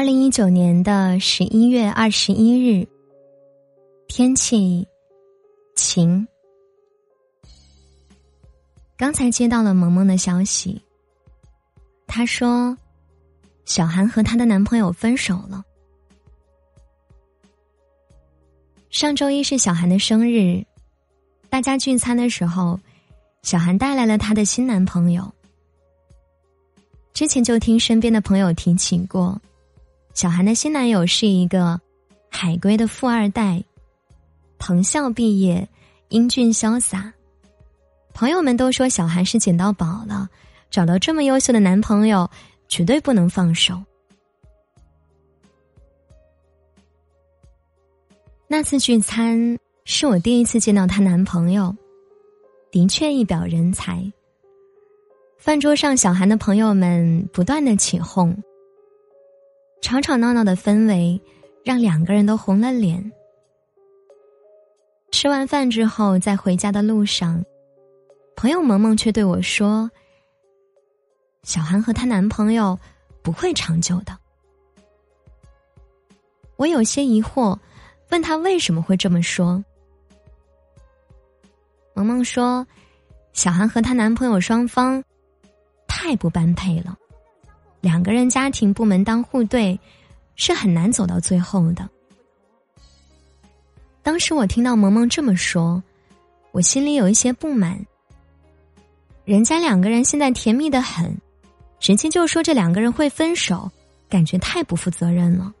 二零一九年的十一月二十一日，天气晴。刚才接到了萌萌的消息，她说小韩和她的男朋友分手了。上周一是小韩的生日，大家聚餐的时候，小韩带来了她的新男朋友。之前就听身边的朋友提起过。小韩的新男友是一个海归的富二代，藤校毕业，英俊潇洒。朋友们都说小韩是捡到宝了，找到这么优秀的男朋友，绝对不能放手。那次聚餐是我第一次见到她男朋友，的确一表人才。饭桌上，小韩的朋友们不断的起哄。吵吵闹闹的氛围，让两个人都红了脸。吃完饭之后，在回家的路上，朋友萌萌却对我说：“小韩和她男朋友不会长久的。”我有些疑惑，问他为什么会这么说。萌萌说：“小韩和她男朋友双方太不般配了。”两个人家庭部门当户对，是很难走到最后的。当时我听到萌萌这么说，我心里有一些不满。人家两个人现在甜蜜的很，直接就说这两个人会分手，感觉太不负责任了。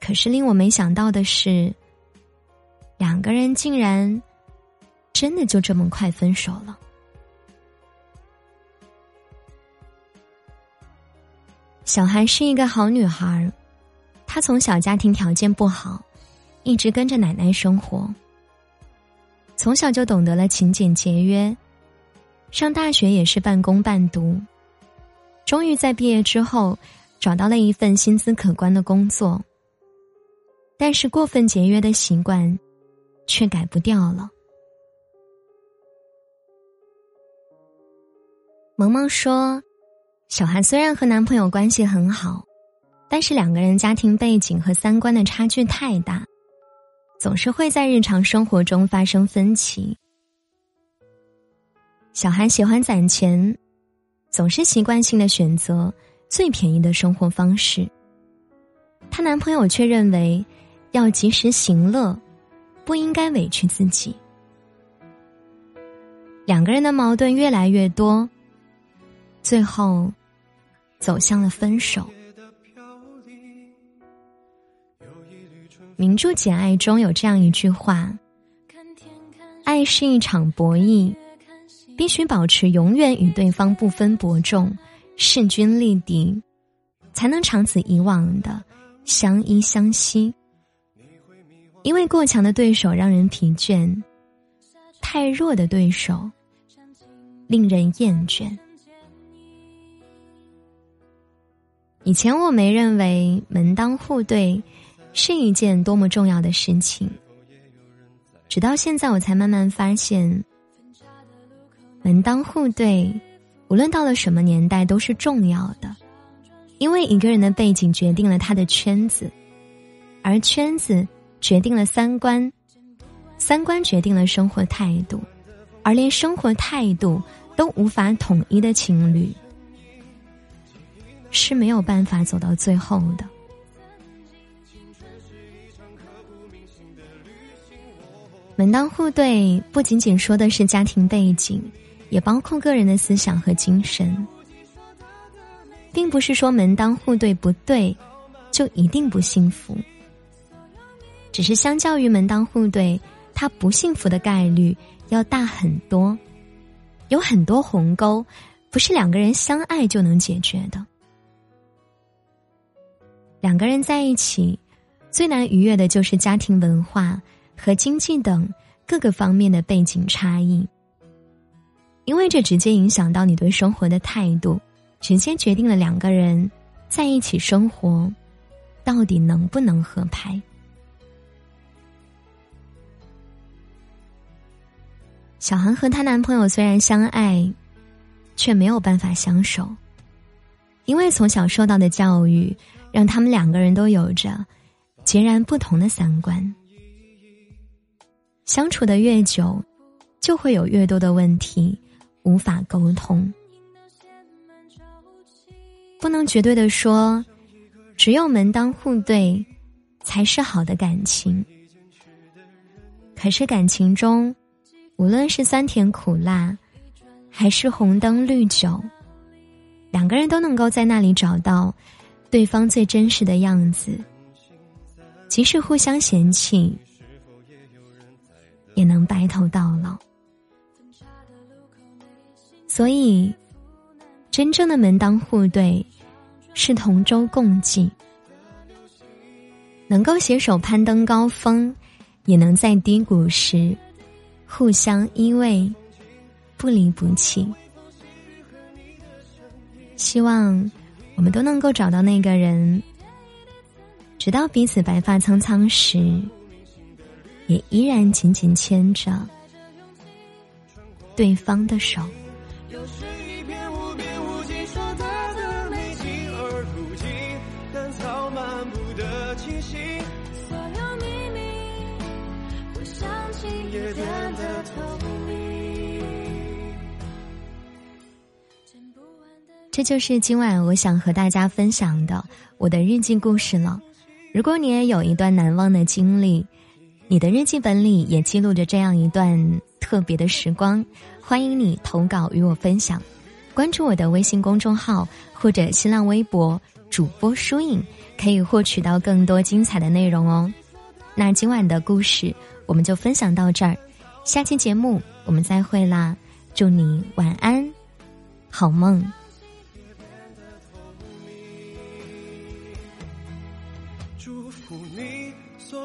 可是令我没想到的是，两个人竟然真的就这么快分手了。小韩是一个好女孩，她从小家庭条件不好，一直跟着奶奶生活。从小就懂得了勤俭节约，上大学也是半工半读，终于在毕业之后找到了一份薪资可观的工作。但是过分节约的习惯，却改不掉了。萌萌说。小韩虽然和男朋友关系很好，但是两个人家庭背景和三观的差距太大，总是会在日常生活中发生分歧。小韩喜欢攒钱，总是习惯性的选择最便宜的生活方式。她男朋友却认为要及时行乐，不应该委屈自己。两个人的矛盾越来越多，最后。走向了分手。名著《简爱》中有这样一句话：“爱是一场博弈，必须保持永远与对方不分伯仲、势均力敌，才能长此以往的相依相惜。因为过强的对手让人疲倦，太弱的对手令人厌倦。”以前我没认为门当户对是一件多么重要的事情，直到现在我才慢慢发现，门当户对无论到了什么年代都是重要的，因为一个人的背景决定了他的圈子，而圈子决定了三观，三观决定了生活态度，而连生活态度都无法统一的情侣。是没有办法走到最后的。门当户对不仅仅说的是家庭背景，也包括个人的思想和精神，并不是说门当户对不对，就一定不幸福。只是相较于门当户对，他不幸福的概率要大很多，有很多鸿沟，不是两个人相爱就能解决的。两个人在一起，最难逾越的就是家庭文化和经济等各个方面的背景差异，因为这直接影响到你对生活的态度，直接决定了两个人在一起生活到底能不能合拍。小韩和她男朋友虽然相爱，却没有办法相守，因为从小受到的教育，让他们两个人都有着截然不同的三观。相处的越久，就会有越多的问题无法沟通。不能绝对的说，只有门当户对才是好的感情。可是感情中，无论是酸甜苦辣，还是红灯绿酒，两个人都能够在那里找到对方最真实的样子。即使互相嫌弃，也能白头到老。所以，真正的门当户对，是同舟共济，能够携手攀登高峰。也能在低谷时互相依偎，不离不弃。希望我们都能够找到那个人，直到彼此白发苍苍时，也依然紧紧牵着对方的手。这就是今晚我想和大家分享的我的日记故事了。如果你也有一段难忘的经历，你的日记本里也记录着这样一段特别的时光，欢迎你投稿与我分享。关注我的微信公众号或者新浪微博主播疏影，可以获取到更多精彩的内容哦。那今晚的故事我们就分享到这儿，下期节目我们再会啦！祝你晚安，好梦。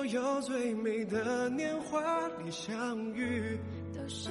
所有最美的年华里相遇，都是